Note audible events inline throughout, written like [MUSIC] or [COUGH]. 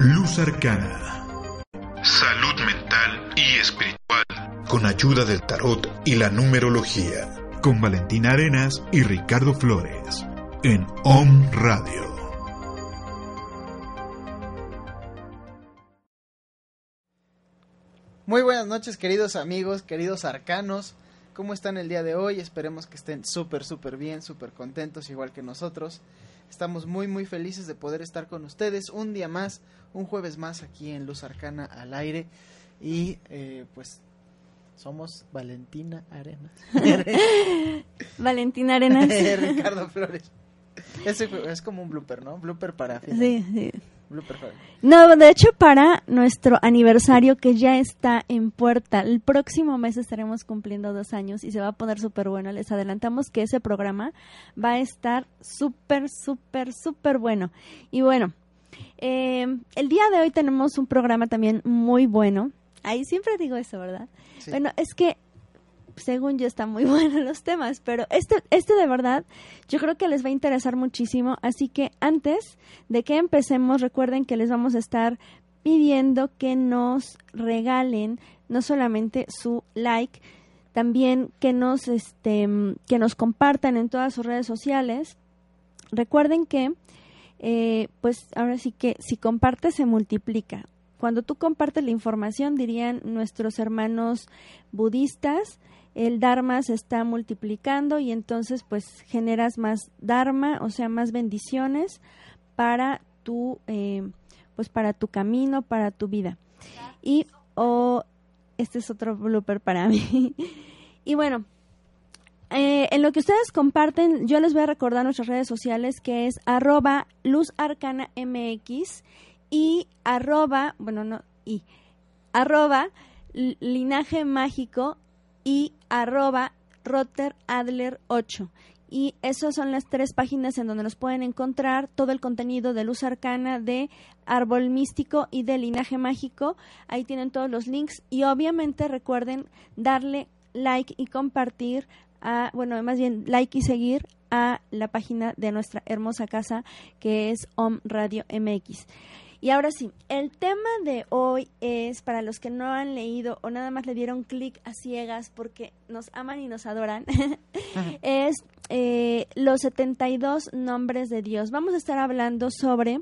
Luz Arcana. Salud mental y espiritual. Con ayuda del tarot y la numerología. Con Valentina Arenas y Ricardo Flores. En OM Radio. Muy buenas noches queridos amigos, queridos arcanos. ¿Cómo están el día de hoy? Esperemos que estén súper, súper bien, súper contentos igual que nosotros. Estamos muy, muy felices de poder estar con ustedes un día más, un jueves más aquí en Luz Arcana al aire. Y eh, pues somos Valentina Arenas. [LAUGHS] Valentina Arenas. [LAUGHS] Ricardo Flores. Es, es como un blooper, ¿no? Blooper para Sí, sí. Blooper para... No, de hecho para nuestro aniversario que ya está en puerta, el próximo mes estaremos cumpliendo dos años y se va a poner súper bueno. Les adelantamos que ese programa va a estar súper, súper, súper bueno. Y bueno, eh, el día de hoy tenemos un programa también muy bueno. Ahí siempre digo eso, ¿verdad? Sí. Bueno, es que según yo están muy [LAUGHS] buenos los temas, pero este, este de verdad yo creo que les va a interesar muchísimo, así que antes de que empecemos recuerden que les vamos a estar pidiendo que nos regalen no solamente su like, también que nos este que nos compartan en todas sus redes sociales. Recuerden que eh, pues ahora sí que si compartes se multiplica. Cuando tú compartes la información, dirían nuestros hermanos budistas, el Dharma se está multiplicando y entonces pues generas más Dharma, o sea, más bendiciones para tu, eh, pues para tu camino, para tu vida. Y, o, este es otro blooper para [LAUGHS] mí. y bueno, eh, en lo que ustedes comparten, yo les voy a recordar nuestras redes sociales que es arroba luzarcanamx y arroba, bueno, no, y arroba linaje mágico y arroba Adler 8 y esas son las tres páginas en donde nos pueden encontrar todo el contenido de Luz Arcana, de Árbol Místico y de Linaje Mágico. Ahí tienen todos los links y obviamente recuerden darle like y compartir a, bueno, más bien like y seguir a la página de nuestra hermosa casa que es Om Radio MX. Y ahora sí, el tema de hoy es para los que no han leído o nada más le dieron clic a ciegas porque nos aman y nos adoran, [LAUGHS] es eh, los 72 nombres de Dios. Vamos a estar hablando sobre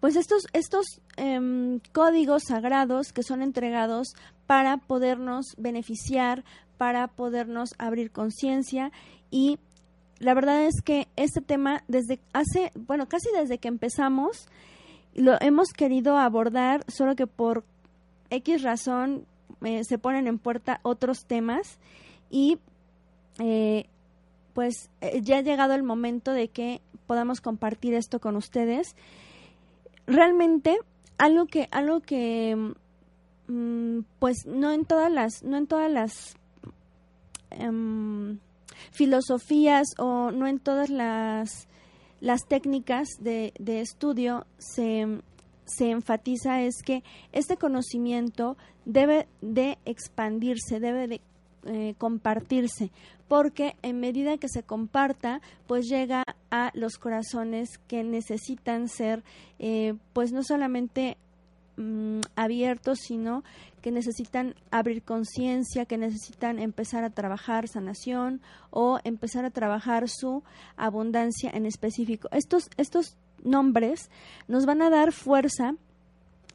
pues estos, estos em, códigos sagrados que son entregados para podernos beneficiar, para podernos abrir conciencia y la verdad es que este tema desde hace, bueno, casi desde que empezamos, lo hemos querido abordar, solo que por X razón eh, se ponen en puerta otros temas y eh, pues eh, ya ha llegado el momento de que podamos compartir esto con ustedes. Realmente algo que algo que mm, pues no en todas las no en todas las em, filosofías o no en todas las las técnicas de, de estudio se, se enfatiza es que este conocimiento debe de expandirse, debe de eh, compartirse, porque en medida que se comparta, pues llega a los corazones que necesitan ser, eh, pues no solamente mm, abiertos, sino que necesitan abrir conciencia, que necesitan empezar a trabajar sanación o empezar a trabajar su abundancia en específico. Estos, estos nombres nos van a dar fuerza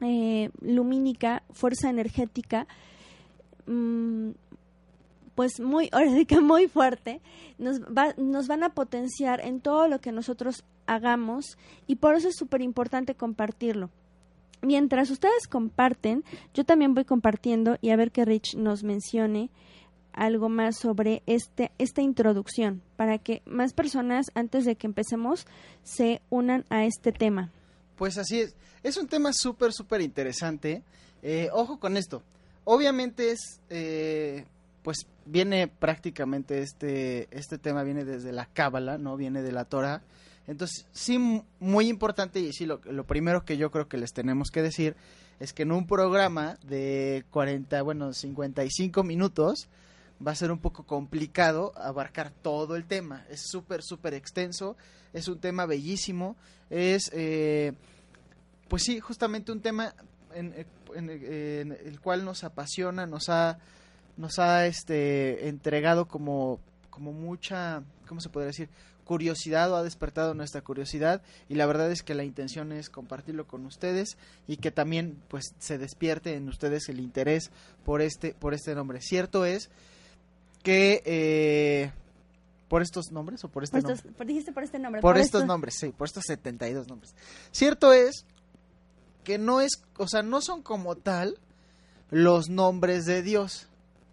eh, lumínica, fuerza energética, mmm, pues muy, [LAUGHS] muy fuerte, nos, va, nos van a potenciar en todo lo que nosotros hagamos y por eso es súper importante compartirlo mientras ustedes comparten, yo también voy compartiendo y a ver que Rich nos mencione algo más sobre este, esta introducción para que más personas antes de que empecemos se unan a este tema. Pues así es, es un tema súper, súper interesante. Eh, ojo con esto, obviamente es, eh, pues viene prácticamente este, este tema viene desde la Cábala, ¿no? Viene de la Torah. Entonces, sí, muy importante y sí, lo, lo, primero que yo creo que les tenemos que decir es que en un programa de 40, bueno, 55 minutos va a ser un poco complicado abarcar todo el tema. Es súper, súper extenso, es un tema bellísimo, es... Eh, pues sí, justamente un tema en, en- en el cual nos apasiona, nos ha, nos ha este, entregado como, como mucha, ¿cómo se podría decir? Curiosidad o ha despertado nuestra curiosidad y la verdad es que la intención es compartirlo con ustedes y que también pues se despierte en ustedes el interés por este por este nombre cierto es que eh, por estos nombres o por este Por nombre estos- por- dijiste por este nombre. por, estos esto- nombres, sí, por estos 72 nombres. Cierto es que no es, o sea, no son como tal los nombres de Dios,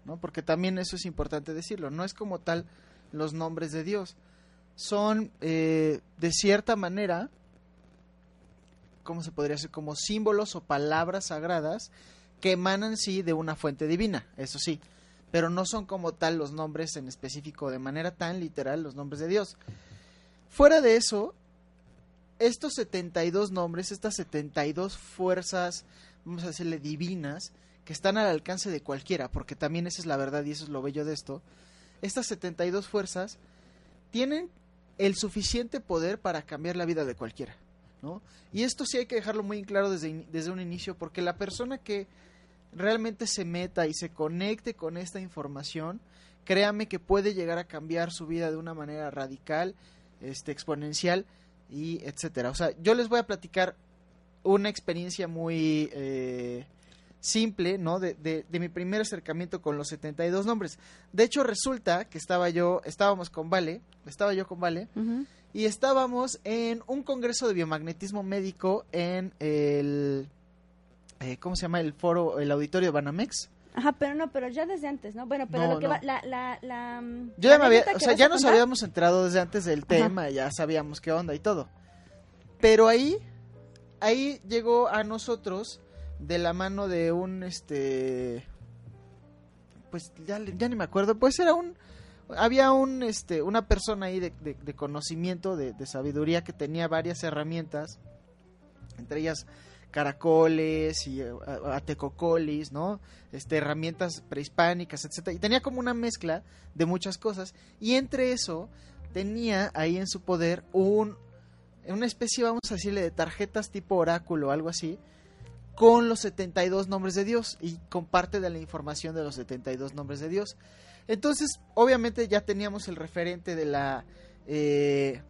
¿no? Porque también eso es importante decirlo, no es como tal los nombres de Dios. Son, eh, de cierta manera, ¿cómo se podría decir? Como símbolos o palabras sagradas que emanan, sí, de una fuente divina, eso sí. Pero no son como tal los nombres en específico, de manera tan literal, los nombres de Dios. Fuera de eso, estos 72 nombres, estas 72 fuerzas, vamos a decirle divinas, que están al alcance de cualquiera, porque también esa es la verdad y eso es lo bello de esto, estas 72 fuerzas tienen el suficiente poder para cambiar la vida de cualquiera, ¿no? Y esto sí hay que dejarlo muy claro desde, desde un inicio, porque la persona que realmente se meta y se conecte con esta información, créame que puede llegar a cambiar su vida de una manera radical, este, exponencial y etcétera. O sea, yo les voy a platicar una experiencia muy eh, simple, ¿no? De, de, de mi primer acercamiento con los 72 nombres. De hecho, resulta que estaba yo, estábamos con Vale, estaba yo con Vale, y estábamos en un congreso de biomagnetismo médico en el, eh, ¿cómo se llama? El foro, el auditorio de Banamex. Ajá, pero no, pero ya desde antes, ¿no? Bueno, pero No, lo que no. va, la, la, la, Yo ya me había, o sea, ya nos contar- habíamos enterado desde antes del tema, ya sabíamos qué onda y todo. Pero ahí, ahí llegó a nosotros de la mano de un, este, pues ya, ya ni me acuerdo, pues era un, había un, este, una persona ahí de, de- conocimiento, de, de sabiduría que tenía varias herramientas, entre ellas caracoles y eh, atecocolis, ¿no? Este, herramientas prehispánicas, etcétera, y tenía como una mezcla de muchas cosas y entre eso tenía ahí en su poder un una especie, vamos a decirle, de tarjetas tipo oráculo, algo así, con los 72 nombres de Dios y con parte de la información de los 72 nombres de Dios. Entonces, obviamente ya teníamos el referente de la, eh,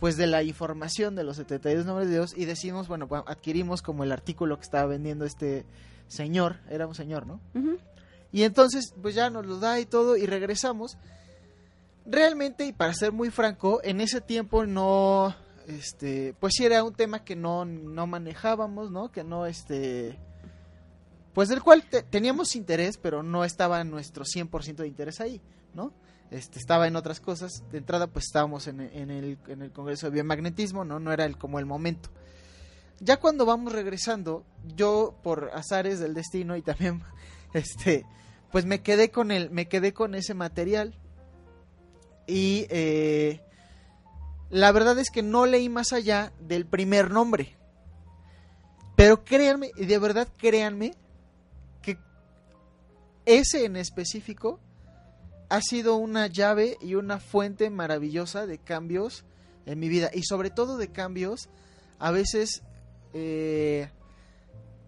pues de la información de los 72 nombres de Dios y decimos, bueno, adquirimos como el artículo que estaba vendiendo este señor, era un señor, ¿no? Y entonces, pues ya nos lo da y todo, y regresamos. Realmente, y para ser muy franco, en ese tiempo no, este, pues sí era un tema que no, no manejábamos, ¿no? Que no, este, pues del cual te- teníamos interés, pero no estaba nuestro 100% de interés ahí, ¿no? Este, estaba en otras cosas. De entrada, pues estábamos en, en el, en el Congreso de Biomagnetismo, ¿no? No era el, como el momento. Ya cuando vamos regresando, yo por azares del destino y también, [LAUGHS] este, pues me quedé con el, me quedé con ese material y eh, la verdad es que no leí más allá del primer nombre. Pero créanme, y de verdad créanme, que ese en específico ha sido una llave y una fuente maravillosa de cambios en mi vida. Y sobre todo de cambios a veces eh,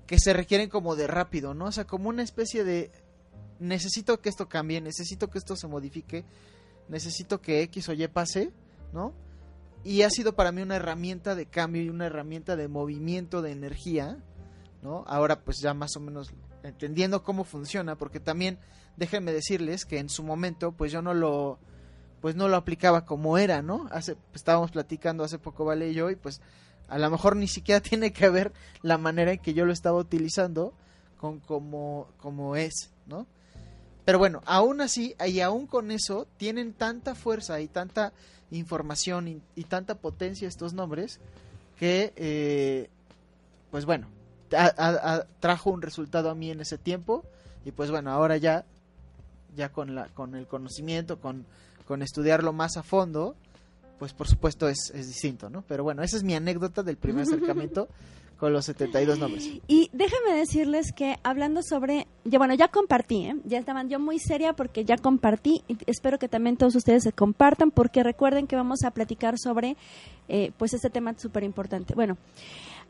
que se requieren como de rápido, ¿no? O sea, como una especie de necesito que esto cambie, necesito que esto se modifique, necesito que X o Y pase, ¿no? Y ha sido para mí una herramienta de cambio y una herramienta de movimiento de energía, ¿no? Ahora pues ya más o menos entendiendo cómo funciona, porque también déjenme decirles que en su momento pues yo no lo pues no lo aplicaba como era, ¿no? Hace estábamos platicando hace poco Vale y yo y pues a lo mejor ni siquiera [LAUGHS] tiene que ver la manera en que yo lo estaba utilizando con como como es, ¿no? Pero bueno, aún así y aún con eso tienen tanta fuerza y tanta información y, y tanta potencia estos nombres que eh, pues bueno a- a- a- trajo un resultado a mí en ese tiempo. Y pues bueno ahora ya ya con la con el conocimiento con con estudiarlo más a fondo pues por supuesto es, es distinto no pero bueno esa es mi anécdota del primer [LAUGHS] acercamiento con los 72 nombres Y déjenme decirles que hablando sobre, bueno, ya compartí, ¿eh? ya estaban yo muy seria porque ya compartí y espero que también todos ustedes se compartan porque recuerden que vamos a platicar sobre eh, pues este tema súper importante. Bueno,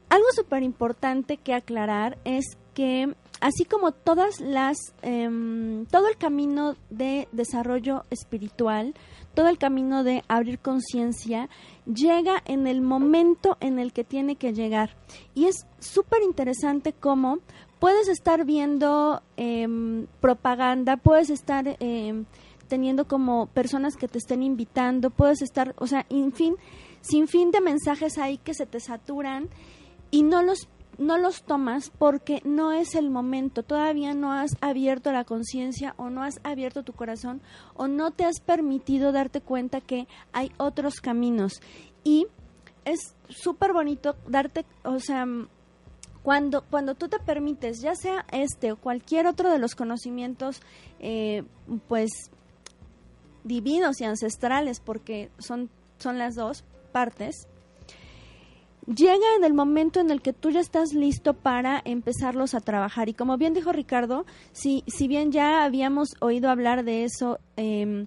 algo súper importante que aclarar es que así como todas las em, todo el camino de desarrollo espiritual todo el camino de abrir conciencia llega en el momento en el que tiene que llegar. Y es súper interesante cómo puedes estar viendo em, propaganda puedes estar em, teniendo como personas que te estén invitando puedes estar o sea en fin sin fin de mensajes ahí que se te saturan y no los no los tomas porque no es el momento, todavía no has abierto la conciencia o no has abierto tu corazón o no te has permitido darte cuenta que hay otros caminos. Y es súper bonito darte, o sea, cuando, cuando tú te permites, ya sea este o cualquier otro de los conocimientos, eh, pues divinos y ancestrales, porque son, son las dos partes, llega en el momento en el que tú ya estás listo para empezarlos a trabajar. Y como bien dijo Ricardo, si, si bien ya habíamos oído hablar de eso em,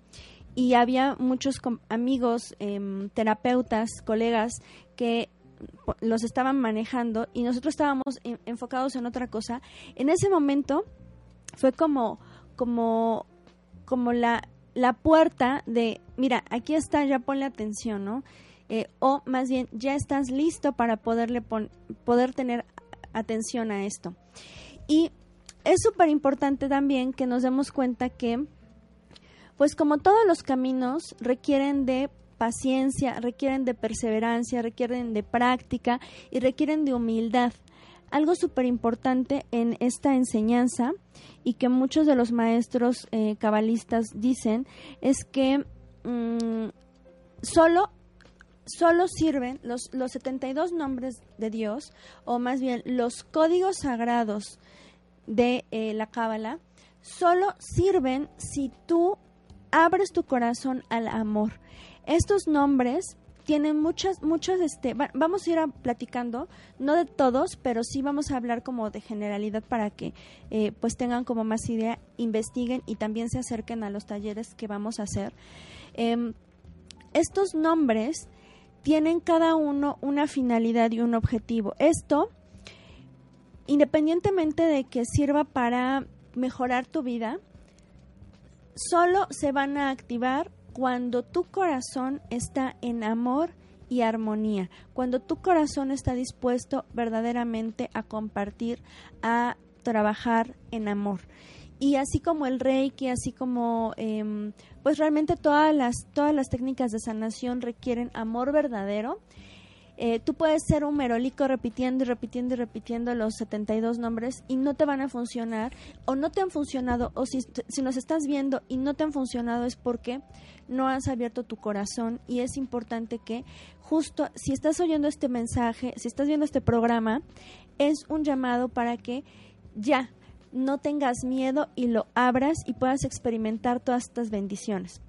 y había muchos amigos, em, terapeutas, colegas que los estaban manejando y nosotros estábamos enfocados en otra cosa, en ese momento fue como, como, como la, la puerta de, mira, aquí está, ya ponle atención, ¿no? Eh, o más bien ya estás listo para poderle poder tener atención a esto. Y es súper importante también que nos demos cuenta que, pues como todos los caminos requieren de paciencia, requieren de perseverancia, requieren de práctica y requieren de humildad. Algo súper importante en esta enseñanza y que muchos de los maestros eh, cabalistas dicen es que mm, solo solo sirven los, los 72 nombres de Dios, o más bien los códigos sagrados de eh, la Cábala, solo sirven si tú abres tu corazón al amor. Estos nombres tienen muchas, muchos, este, vamos a ir platicando, no de todos, pero sí vamos a hablar como de generalidad para que eh, pues tengan como más idea, investiguen y también se acerquen a los talleres que vamos a hacer. Em, estos nombres tienen cada uno una finalidad y un objetivo. Esto, independientemente de que sirva para mejorar tu vida, solo se van a activar cuando tu corazón está en amor y armonía, cuando tu corazón está dispuesto verdaderamente a compartir, a trabajar en amor y así como el reiki, así como em, pues realmente todas las, todas las técnicas de sanación requieren amor verdadero. Eh, tú puedes ser un merolico repitiendo y repitiendo y repitiendo los 72 nombres y no te van a funcionar o no te han funcionado o si, si nos estás viendo y no te han funcionado es porque no has abierto tu corazón y es importante que justo si estás oyendo este mensaje, si estás viendo este programa, es un llamado para que ya no tengas miedo y lo abras y puedas experimentar todas estas bendiciones.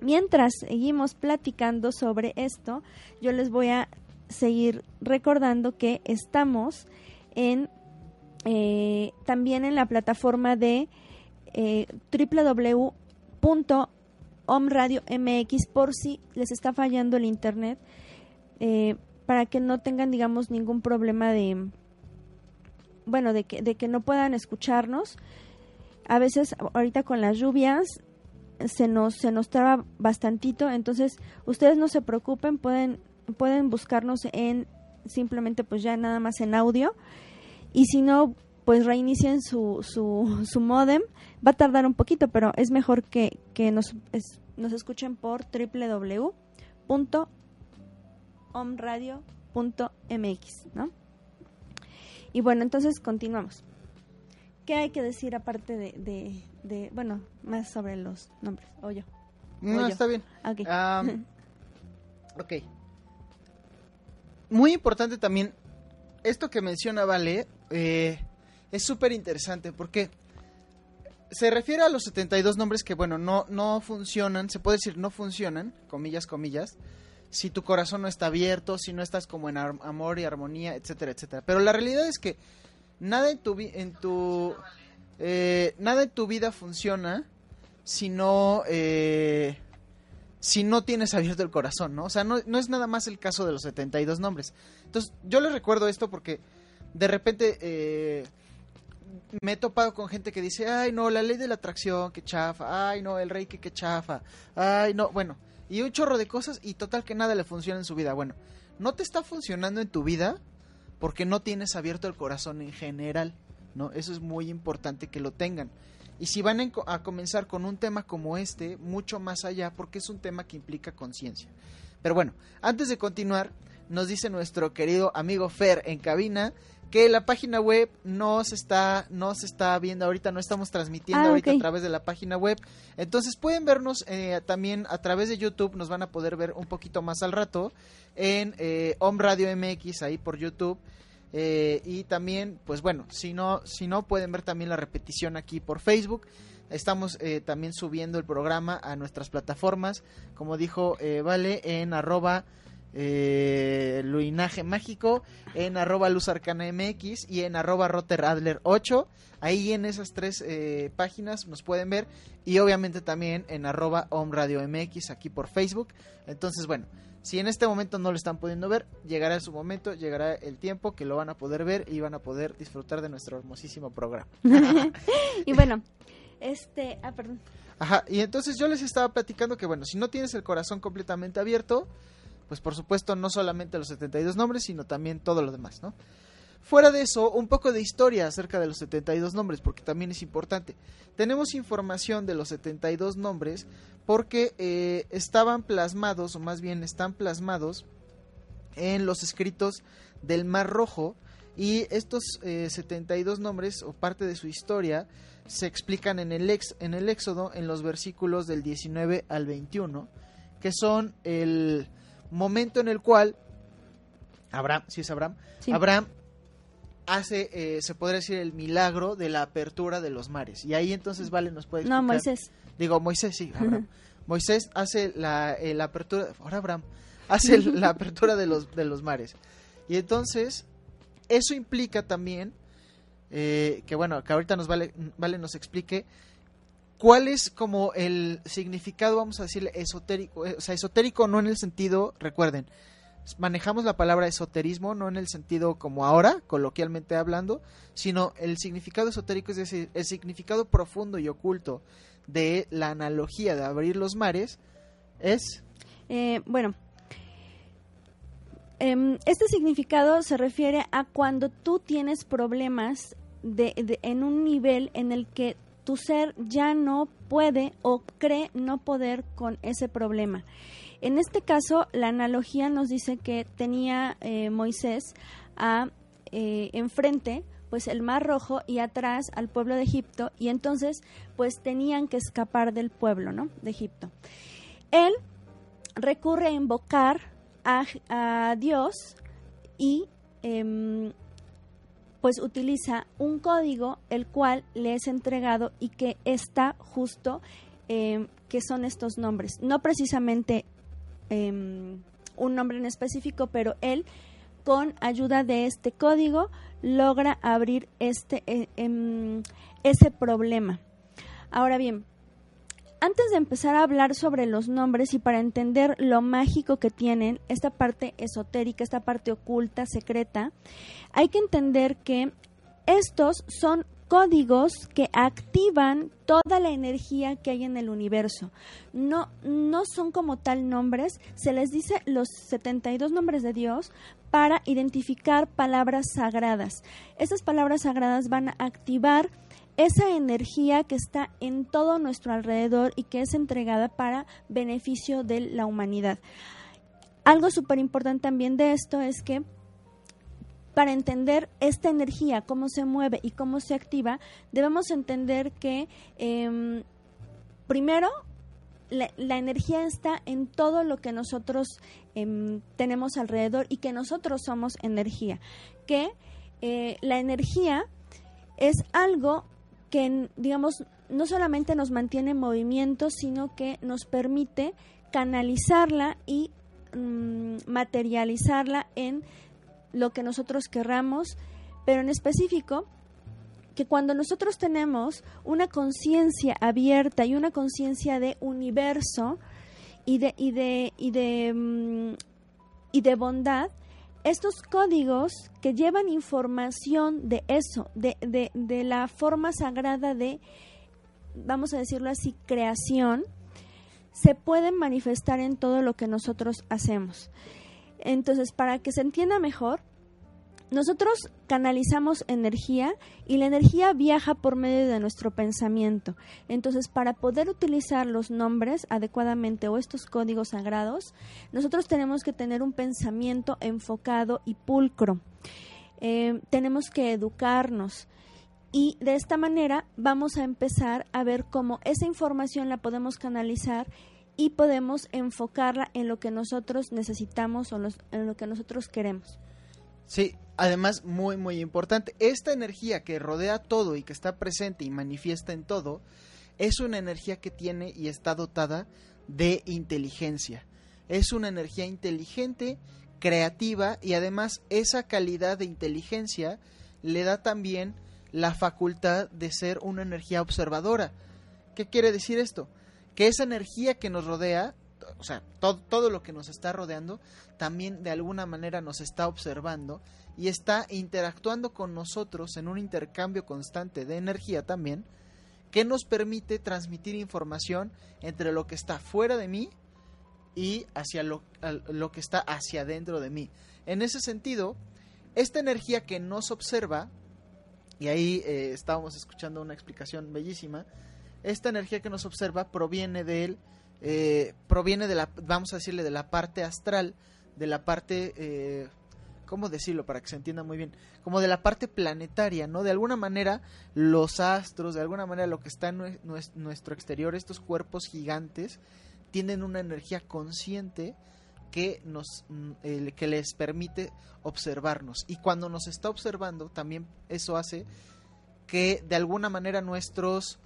Mientras seguimos platicando sobre esto, yo les voy a seguir recordando que estamos en eh, también en la plataforma de eh, www.omradiomx por si les está fallando el internet eh, para que no tengan digamos ningún problema de bueno, de que, de que no puedan escucharnos. A veces ahorita con las lluvias se nos, se nos traba bastantito, entonces ustedes no se preocupen, pueden, pueden buscarnos en simplemente pues ya nada más en audio y si no pues reinicien su, su, su modem, va a tardar un poquito, pero es mejor que, que nos, nos escuchen por www.omradio.mx, ¿no? Y bueno, entonces continuamos. ¿Qué hay que decir aparte de, de, bueno, más sobre los nombres? O yo. No, está bien. [LAUGHS] ok. Muy importante también, esto que menciona Vale, eh, es súper interesante porque se refiere a los 72 nombres que, bueno, no, no funcionan, se puede decir no funcionan, comillas, comillas, si tu corazón no está abierto, si no estás como en amor y armonía, etcétera, etcétera. Pero la realidad es que nada en tu, en tu eh, nada en tu vida funciona si no eh, si no tienes abierto el corazón, ¿no? O sea, no, no es nada más el caso de los 72 nombres. Entonces, yo les recuerdo esto porque de repente eh, me he topado con gente que dice, ay, no, la ley de la atracción, que chafa, ay, no, el rey que, que chafa, ay, no, bueno, y un chorro de cosas y total que nada le funciona en su vida. Bueno, no te está funcionando en tu vida porque no tienes abierto el corazón en general, ¿no? Eso es muy importante que lo tengan. Y si van a comenzar con un tema como este, mucho más allá, porque es un tema que implica conciencia. Pero bueno, antes de continuar, nos dice nuestro querido amigo Fer en cabina que la página web no se está no se está viendo ahorita no estamos transmitiendo Ah, ahorita a través de la página web. Entonces pueden vernos eh, también a través de YouTube nos van a poder ver un poquito más al rato en eh, Home Radio MX ahí por YouTube. Eh, y también pues bueno si no si no pueden ver también la repetición aquí por Facebook. Estamos eh, también subiendo el programa a nuestras plataformas, como dijo eh, Vale, en arroba eh, Luinaje Mágico, en arroba Luz Arcana MX y en arroba Rotter Adler 8. Ahí en esas tres eh, páginas nos pueden ver y obviamente también en arroba Home Radio MX aquí por Facebook. Entonces, bueno, si en este momento no lo están pudiendo ver, llegará su momento, llegará el tiempo que lo van a poder ver y van a poder disfrutar de nuestro hermosísimo programa. [LAUGHS] y bueno, este, ah, perdón. Ajá, y entonces yo les estaba platicando que, bueno, si no tienes el corazón completamente abierto, pues por supuesto no solamente los 72 nombres, sino también todo lo demás, ¿no? Fuera de eso, un poco de historia acerca de los 72 nombres, porque también es importante. Tenemos información de los 72 nombres porque eh, estaban plasmados, o más bien están plasmados en los escritos del Mar Rojo, y estos eh, 72 nombres, o parte de su historia, se explican en el, ex, en el Éxodo, en los versículos del 19 al 21, que son el momento en el cual Abraham, si es Abraham, Sí. Abraham hace, eh, se podría decir, el milagro de la apertura de los mares. Y ahí entonces, Vale, nos puede No, explicar. Moisés. Digo, Moisés, sí, [LAUGHS] Abraham. Moisés hace la, eh, la apertura, ahora Abraham, hace la apertura de los, de los mares. Y entonces, eso implica también, eh, que bueno, que ahorita nos vale, vale nos explique cuál es como el significado, vamos a decirle, esotérico, eh, o sea, esotérico no en el sentido, recuerden, manejamos la palabra esoterismo no en el sentido como ahora, coloquialmente hablando, sino el significado esotérico, es decir, el significado profundo y oculto de la analogía de abrir los mares es Eh, bueno, em, este significado se refiere a cuando tú tienes problemas de, de- en un nivel en el que tu ser ya no puede o cree no poder con ese problema. En este caso, la analogía nos dice que tenía eh, Moisés a eh, enfrente pues el mar rojo y atrás al pueblo de Egipto y entonces pues tenían que escapar del pueblo, ¿no? De Egipto. Él recurre a invocar a, a Dios y em, pues utiliza un código el cual le es entregado y que está justo em, que son estos nombres. No precisamente em, un nombre en específico, pero él con ayuda de este código logra abrir este eh, em, ese problema. Ahora bien, antes de empezar a hablar sobre los nombres y para entender lo mágico que tienen, esta parte esotérica, esta parte oculta, secreta, hay que entender que estos son códigos que activan toda la energía que hay en el universo. No, no son como tal nombres, se les dice los 72 nombres de Dios para identificar palabras sagradas. Esas palabras sagradas van a activar esa energía que está en todo nuestro alrededor y que es entregada para beneficio de la humanidad. Algo súper importante también de esto es que para entender esta energía, cómo se mueve y cómo se activa, debemos entender que eh, primero la, la, energía está en todo lo que nosotros eh, tenemos alrededor y que nosotros somos energía. Que eh, la energía es algo que, digamos, no solamente nos mantiene en movimiento, sino que nos permite canalizarla y mmm, materializarla en lo que nosotros querramos, pero en específico, que cuando nosotros tenemos una conciencia abierta y una conciencia de universo y de, y de, y de, mm, y de bondad, estos códigos que llevan información de eso, de, de, de la forma sagrada de, vamos a decirlo así, creación, se pueden manifestar en todo lo que nosotros hacemos. Entonces, para que se entienda mejor, nosotros canalizamos energía y la energía viaja por medio de nuestro pensamiento. Entonces, para poder utilizar los nombres adecuadamente o estos códigos sagrados, nosotros tenemos que tener un pensamiento enfocado y pulcro. Eh, tenemos que educarnos. Y de esta manera vamos a empezar a ver cómo esa información la podemos canalizar y podemos enfocarla en lo que nosotros necesitamos o en lo que nosotros queremos. Sí, además muy muy importante, esta energía que rodea todo y que está presente y manifiesta en todo, es una energía que tiene y está dotada de inteligencia. Es una energía inteligente, creativa y además esa calidad de inteligencia le da también la facultad de ser una energía observadora. ¿Qué quiere decir esto? Que esa energía que nos rodea o sea, todo, todo lo que nos está rodeando, también de alguna manera nos está observando y está interactuando con nosotros en un intercambio constante de energía también, que nos permite transmitir información entre lo que está fuera de mí y hacia lo, lo que está hacia adentro de mí. En ese sentido, esta energía que nos observa, y ahí eh, estábamos escuchando una explicación bellísima, esta energía que nos observa proviene del eh, proviene de la, vamos a decirle, de la parte astral, de la parte, eh, ¿cómo decirlo para que se entienda muy bien? Como de la parte planetaria, ¿no? De alguna manera los astros, de alguna manera lo que está en nuestro exterior, estos cuerpos gigantes, tienen una energía consciente que nos mm, que les permite observarnos y cuando nos está observando también eso hace que de alguna manera nuestros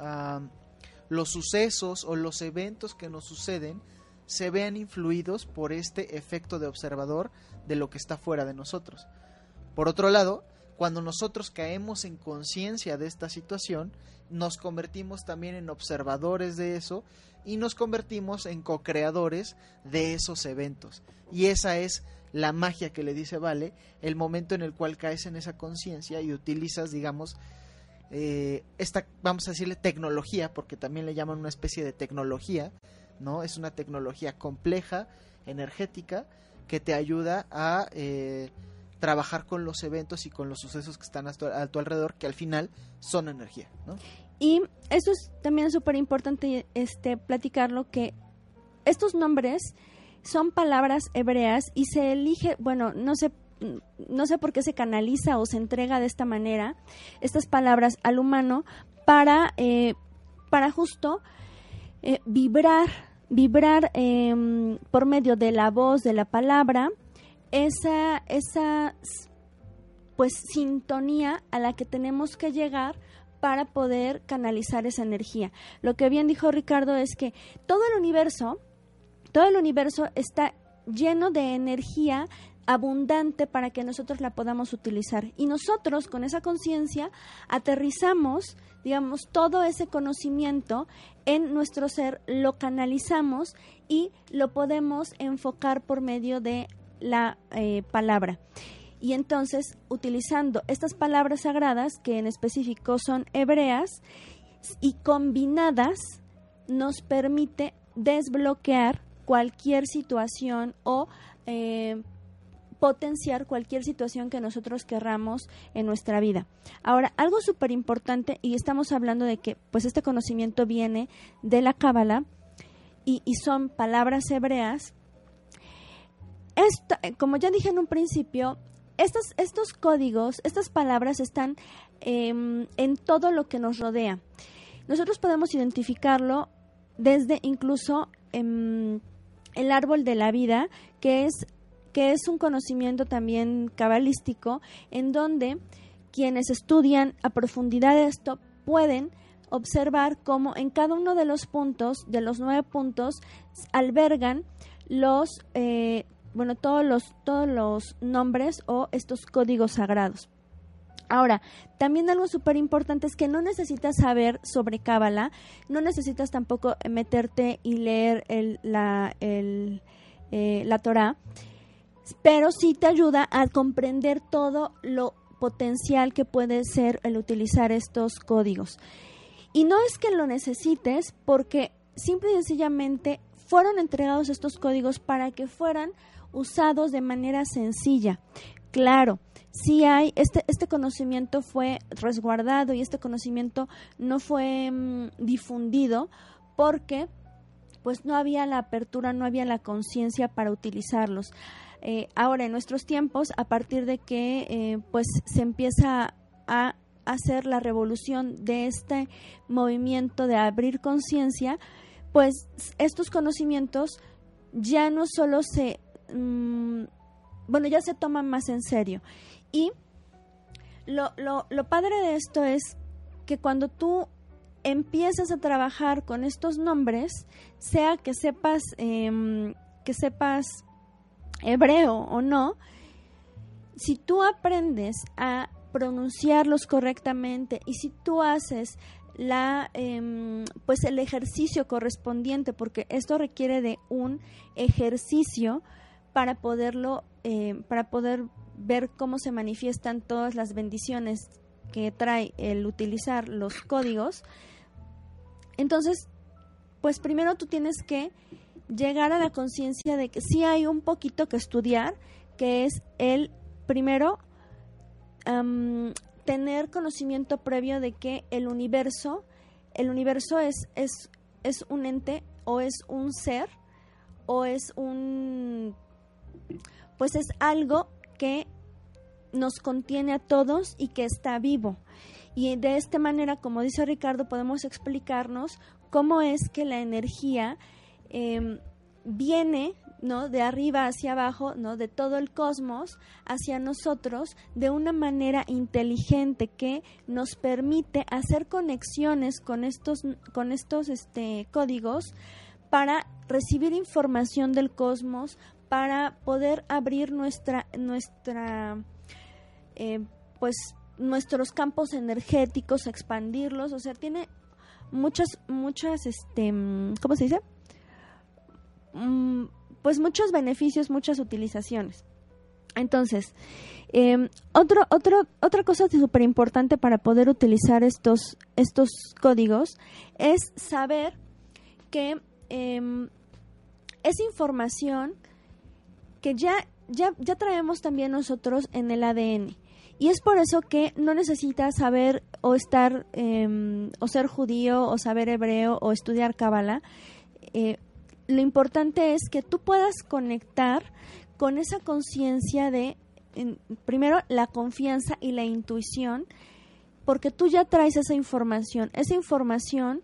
los sucesos o los eventos que nos suceden se vean influidos por este efecto de observador de lo que está fuera de nosotros. Por otro lado, cuando nosotros caemos en conciencia de esta situación, nos convertimos también en observadores de eso y nos convertimos en co-creadores de esos eventos. Y esa es la magia que le dice Vale, el momento en el cual caes en esa conciencia y utilizas, digamos, eh, esta, vamos a decirle tecnología, porque también le llaman una especie de tecnología, ¿no? Es una tecnología compleja, energética, que te ayuda a eh, trabajar con los eventos y con los sucesos que están a tu, alrededor, que al final son energía, ¿no? Y eso es también súper importante este, platicarlo, que estos nombres son palabras hebreas y se elige, bueno, no sé no sé por qué se canaliza o se entrega de esta manera estas palabras al humano para, eh, para justo eh, vibrar, vibrar em, por medio de la voz, de la palabra, esa, esa pues sintonía a la que tenemos que llegar para poder canalizar esa energía. Lo que bien dijo Ricardo es que todo el universo, todo el universo está lleno de energía abundante para que nosotros la podamos utilizar. Y nosotros con esa conciencia aterrizamos, digamos, todo ese conocimiento en nuestro ser, lo canalizamos y lo podemos enfocar por medio de la eh, palabra. Y entonces, utilizando estas palabras sagradas, que en específico son hebreas, y combinadas, nos permite desbloquear cualquier situación o eh, potenciar cualquier situación que nosotros querramos en nuestra vida. Ahora, algo súper importante, y estamos hablando de que pues este conocimiento viene de la Cábala y, son palabras hebreas. como ya dije en un principio, estos, estos códigos, estas palabras están em, en todo lo que nos rodea. Nosotros podemos identificarlo desde incluso em, el árbol de la vida, que es que es un conocimiento también cabalístico en donde quienes estudian a profundidad esto pueden observar cómo en cada uno de los puntos, de los nueve puntos, albergan los, eh, bueno, todos los, todos los nombres o estos códigos sagrados. Ahora, también algo súper importante es que no necesitas saber sobre Cábala, no necesitas tampoco meterte y leer el, la, el, eh, la Torah, pero sí te ayuda a comprender todo lo potencial que puede ser el utilizar estos códigos. Y no es que lo necesites porque simple y sencillamente fueron entregados estos códigos para que fueran usados de manera sencilla. Claro, si hay, este, este conocimiento fue resguardado y este conocimiento no fue mm, difundido porque pues no había la apertura, no había la conciencia para utilizarlos. Eh, ahora, en nuestros tiempos, a partir de que eh, pues se empieza a hacer la revolución de este movimiento de abrir conciencia, pues estos conocimientos ya no solo se, mm, bueno, ya se toman más en serio. Y lo, lo, lo padre de esto es que cuando tú empiezas a trabajar con estos nombres, sea que sepas, em, que sepas hebreo o no, si tú aprendes a pronunciarlos correctamente y si tú haces la em, pues el ejercicio correspondiente porque esto requiere de un ejercicio para poderlo em, para poder ver cómo se manifiestan todas las bendiciones que trae el utilizar los códigos entonces pues primero tú tienes que llegar a la conciencia de que sí hay un poquito que estudiar que es el primero tener conocimiento previo de que el universo, el universo es, es, es un ente o es un ser o es un, pues es algo que nos contiene a todos y que está vivo. Y de esta manera, como dice Ricardo, podemos explicarnos cómo es que la energía em, viene ¿no? De arriba hacia abajo, ¿no? De todo el cosmos hacia nosotros de una manera inteligente que nos permite hacer conexiones con estos, con estos este, códigos para recibir información del cosmos, para poder abrir nuestra, nuestra, eh, pues, nuestros campos energéticos, expandirlos, o sea, tiene muchas, muchas, este, ¿cómo se dice? Mm, pues muchos beneficios, muchas utilizaciones. Entonces, eh, otro, otro, otra cosa súper importante para poder utilizar estos, estos códigos es saber que em, es información que ya, ya, ya traemos también nosotros en el ADN. Y es por eso que no necesitas saber o estar em, o ser judío o saber hebreo o estudiar cábala eh, lo importante es que tú puedas conectar con esa conciencia de, primero, la confianza y la intuición, porque tú ya traes esa información. Esa información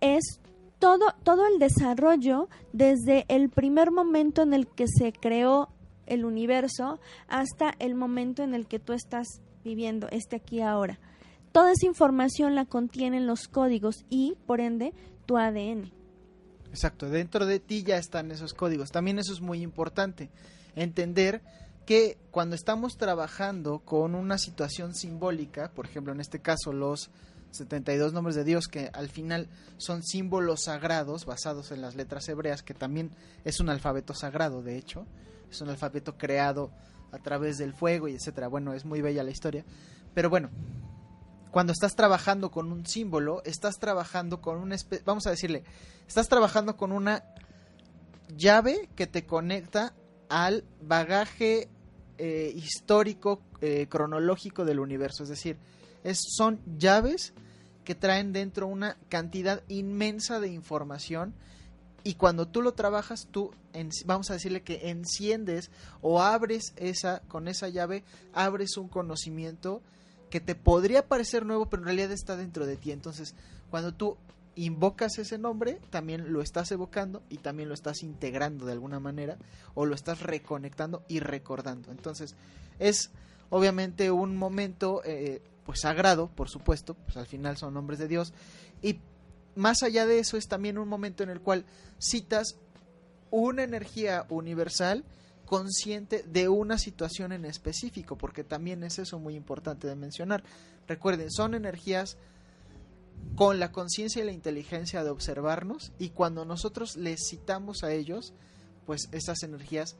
es todo, todo el desarrollo desde el primer momento en el que se creó el universo hasta el momento en el que tú estás viviendo, este aquí ahora. Toda esa información la contienen los códigos y, por ende, tu ADN. Exacto, dentro de ti ya están esos códigos. También eso es muy importante, entender que cuando estamos trabajando con una situación simbólica, por ejemplo, en este caso los 72 nombres de Dios, que al final son símbolos sagrados basados en las letras hebreas, que también es un alfabeto sagrado, de hecho, es un alfabeto creado a través del fuego y etcétera. Bueno, es muy bella la historia, pero bueno, cuando estás trabajando con un símbolo, estás trabajando con una vamos a decirle, estás trabajando con una llave que te conecta al bagaje eh, histórico eh, cronológico del universo, es decir, es, son llaves que traen dentro una cantidad inmensa de información y cuando tú lo trabajas, tú, vamos a decirle que enciendes o abres esa, con esa llave, abres un conocimiento que te podría parecer nuevo, pero en realidad está dentro de ti. Entonces, cuando tú invocas ese nombre, también lo estás evocando y también lo estás integrando de alguna manera o lo estás reconectando y recordando. Entonces, es obviamente un momento eh, pues sagrado, por supuesto, pues al final son nombres de Dios y más allá de eso es también un momento en el cual citas una energía universal consciente de una situación en específico, porque también es eso muy importante de mencionar. Recuerden, son energías con la conciencia y la inteligencia de observarnos y cuando nosotros les citamos a ellos, pues esas energías,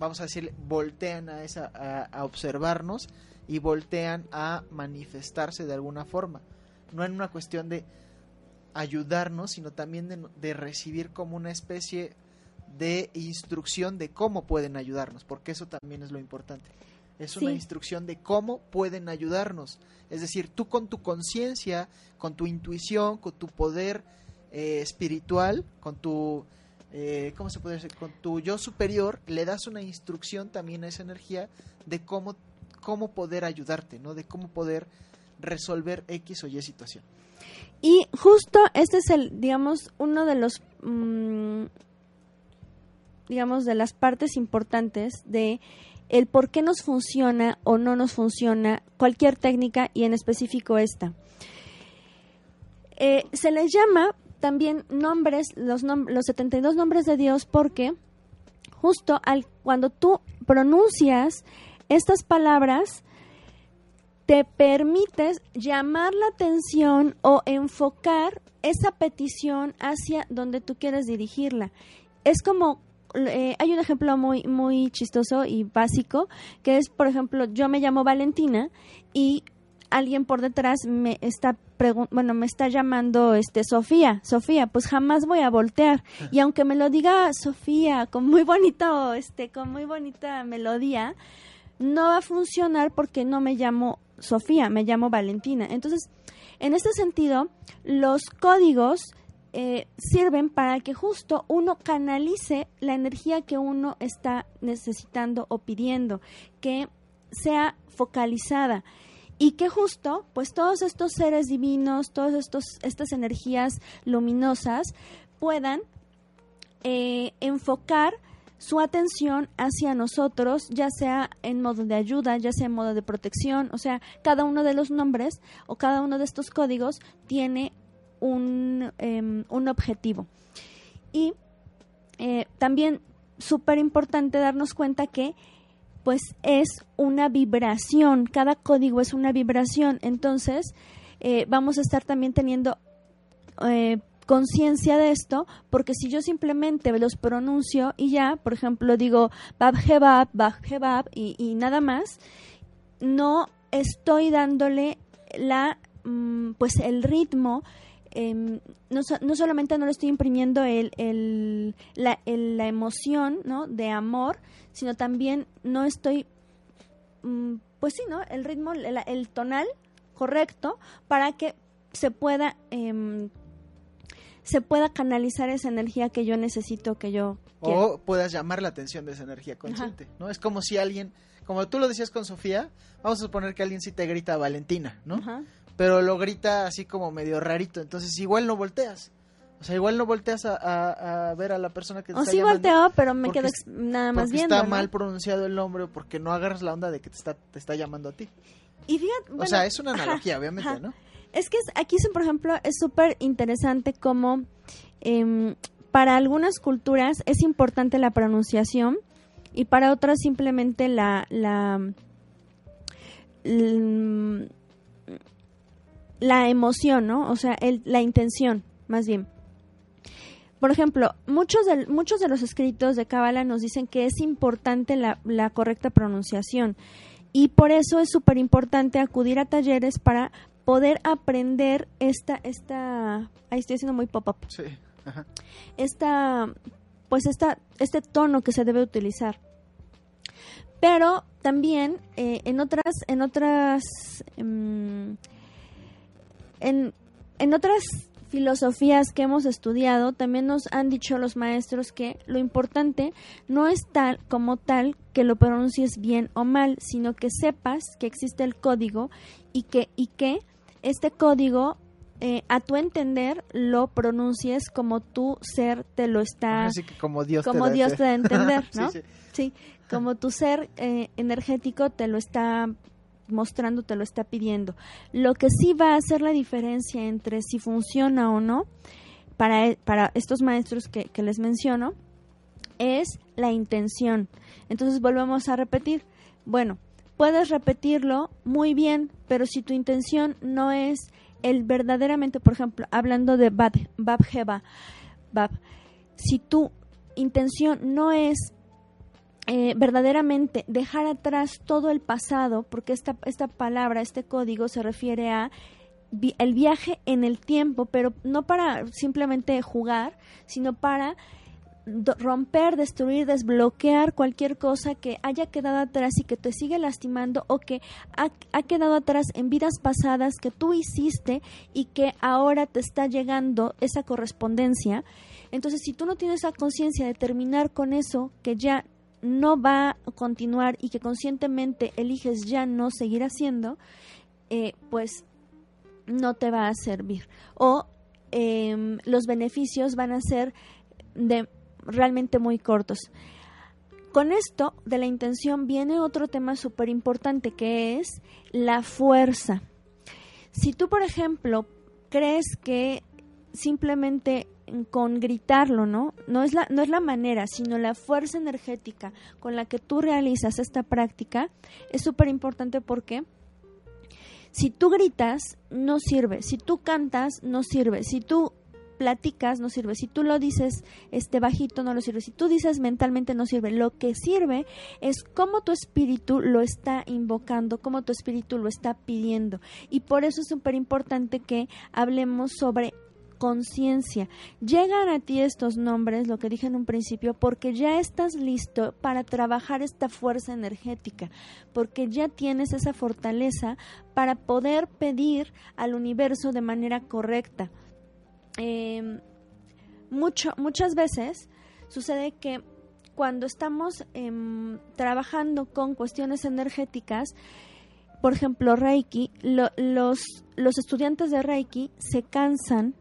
vamos a decir, voltean a, esa, a, observarnos y voltean a manifestarse de alguna forma. No en una cuestión de ayudarnos, sino también de, de recibir como una especie de instrucción de cómo pueden ayudarnos, porque eso también es lo importante. Es una instrucción de cómo pueden ayudarnos. Es decir, tú con tu conciencia, con tu intuición, con tu poder eh, espiritual, con tu, eh, ¿cómo se puede decir? Con tu yo superior, le das una instrucción también a esa energía de cómo, cómo poder ayudarte, ¿no? De cómo poder resolver X o Y situación. Y justo este es el, digamos, uno de los mm, digamos, de las partes importantes de el por qué nos funciona o no nos funciona cualquier técnica y en específico esta. Eh, se les llama también nombres, los, los 72 nombres de Dios porque justo al, cuando tú pronuncias estas palabras, te permites llamar la atención o enfocar esa petición hacia donde tú quieres dirigirla. Es como eh, hay un ejemplo muy, muy chistoso y básico, que es, por ejemplo, yo me llamo Valentina y alguien por detrás me está bueno me está llamando este Sofía Sofía pues jamás voy a voltear y aunque me lo diga Sofía con muy bonito este con muy bonita melodía no va a funcionar porque no me llamo Sofía me llamo Valentina. Entonces en este sentido los códigos eh, sirven para que justo uno canalice la energía que uno está necesitando o pidiendo, que sea focalizada. Y que justo pues todos estos seres divinos, todas estas energías luminosas puedan eh, enfocar su atención hacia nosotros, ya sea en modo de ayuda, ya sea en modo de protección, o sea, cada uno de los nombres o cada uno de estos códigos tiene un, em, un objetivo. Y eh, también súper importante darnos cuenta que pues es una vibración, cada código es una vibración, entonces eh, vamos a estar también teniendo eh, conciencia de esto, porque si yo simplemente los pronuncio y ya, por ejemplo, digo Bab Hebab, Bab y, y nada más, no estoy dándole la mm, pues el ritmo Em, no, no, solamente no le estoy imprimiendo el, el, la, la, emoción ¿no? de amor, sino también no estoy, mm, pues sí, ¿no? El ritmo, el, el, tonal correcto para que se pueda, eh, se pueda canalizar esa energía que yo necesito, que yo... O puedas llamar la atención de esa energía consciente, ¿no? Es como si alguien, como tú lo decías con Sofía, vamos a suponer que alguien sí te grita Valentina, ¿no? Pero lo grita así como medio rarito, entonces igual no volteas. O sea, igual no volteas a, a, ver a la persona que te o está sí volteo, pero me quedo nada más viendo. está mal pronunciado el nombre porque no agarras la onda de que te está, te está llamando a ti. Y fíjate, o sea, es una analogía, obviamente, ¿no? Es que aquí, por ejemplo, es súper interesante como em, para algunas culturas es importante la pronunciación y para otras simplemente la, la la emoción, ¿no? O sea, el, la intención, más bien. Por ejemplo, muchos de, muchos de los escritos de Kabbalah nos dicen que es importante la, la correcta pronunciación y por eso es súper importante acudir a talleres para poder aprender esta, esta, ahí estoy haciendo muy pop-up. Sí. Esta, pues esta, este tono que se debe utilizar. Pero también eh, en otras, en otras, em, en, en otras filosofías que hemos estudiado, también nos han dicho los maestros que lo importante no es tal como tal que lo pronuncies bien o mal, sino que sepas que existe el código y que, y que este código eh, a tu entender lo pronuncies como tu ser te lo está Así que como Dios como te Dios te da a entender [LAUGHS] ¿no? sí, como tu ser eh, energético te lo está mostrando, te lo está pidiendo. Lo que sí va a hacer la diferencia entre si funciona o no para, para estos maestros que, les menciono es la intención. Entonces volvemos a repetir. Bueno, puedes repetirlo muy bien, pero si tu intención no es el verdaderamente, por ejemplo, hablando de Bab, Bab Jeba, Bab, si tu intención no es eh, verdaderamente dejar atrás todo el pasado, porque esta, esta palabra, este código se refiere a el viaje en el tiempo, pero no para simplemente jugar, sino para romper, destruir, desbloquear cualquier cosa que haya quedado atrás y que te sigue lastimando o que ha, ha, quedado atrás en vidas pasadas que tú hiciste y que ahora te está llegando esa correspondencia. Entonces, si tú no tienes la conciencia de terminar con eso que ya no va a continuar y que conscientemente eliges ya no seguir haciendo, eh, pues no te va a servir. O eh, los beneficios van a ser de realmente muy cortos. Con esto de la intención viene otro tema súper importante que es la fuerza. Si tú, por ejemplo, crees que simplemente con gritarlo, ¿no? No es la, no es la manera, sino la fuerza energética con la que tú realizas esta práctica es súper importante porque si tú gritas, no sirve. Si tú cantas, no sirve. Si tú platicas no sirve. Si tú lo dices este bajito no lo sirve. Si tú dices mentalmente no sirve. Lo que sirve es cómo tu espíritu lo está invocando, cómo tu espíritu lo está pidiendo. Y por eso es súper importante que hablemos sobre conciencia. Llegan a ti estos nombres, lo que dije en un principio, porque ya estás listo para trabajar esta fuerza energética, porque ya tienes esa fortaleza para poder pedir al universo de manera correcta eh, mucho, muchas veces sucede que cuando estamos em, trabajando con cuestiones energéticas, por ejemplo, Reiki, los, los estudiantes de Reiki se cansan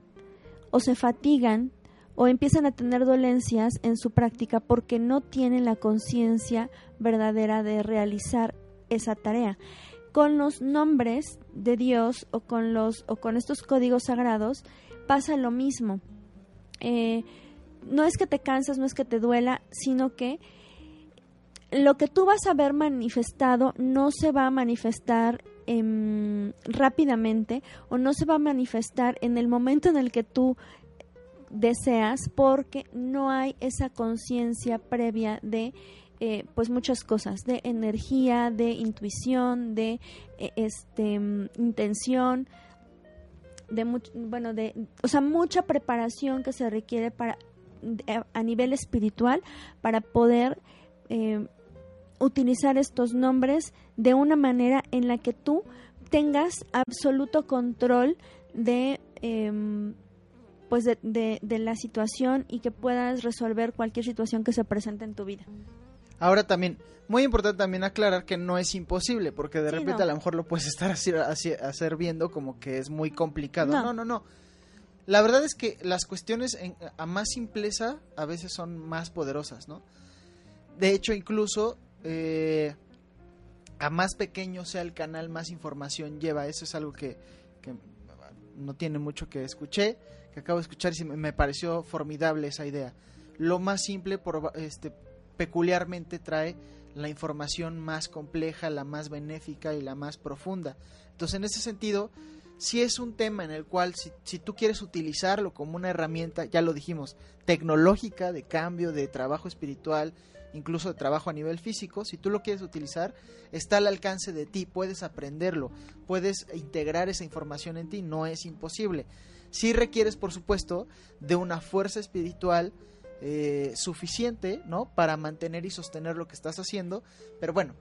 o se fatigan o empiezan a tener dolencias en su práctica porque no tienen la conciencia verdadera de realizar esa tarea. Con los nombres de Dios o con los o con estos códigos sagrados pasa lo mismo. Eh, no es que te cansas, no es que te duela, sino que lo que tú vas a ver manifestado no se va a manifestar em, rápidamente o no se va a manifestar en el momento en el que tú deseas porque no hay esa conciencia previa de eh, pues muchas cosas de energía de intuición de eh, este intención de bueno de o sea mucha preparación que se requiere para a nivel espiritual para poder eh, utilizar estos nombres de una manera en la que tú tengas absoluto control de em, pues de, de, la situación y que puedas resolver cualquier situación que se presente en tu vida. Ahora también, muy importante también aclarar que no es imposible, porque de repente a lo mejor lo puedes estar así, hacer viendo como que es muy complicado. No, no, no. La verdad es que las cuestiones a más simpleza a veces son más poderosas, ¿no? De hecho, incluso eh, a más pequeño sea el canal, más información lleva. Eso es algo que, no tiene mucho que escuché, que acabo de escuchar y me pareció formidable esa idea. Lo más simple, por, este, peculiarmente trae la información más compleja, la más benéfica y la más profunda. Entonces, en ese sentido, si es un tema en el cual si, si, tú quieres utilizarlo como una herramienta, ya lo dijimos, tecnológica, de cambio, de trabajo espiritual, incluso de trabajo a nivel físico, si tú lo quieres utilizar, está al alcance de ti, puedes aprenderlo, puedes integrar esa información en ti, no es imposible. Si requieres, por supuesto, de una fuerza espiritual, eh, suficiente, ¿no? Para mantener y sostener lo que estás haciendo. Pero bueno,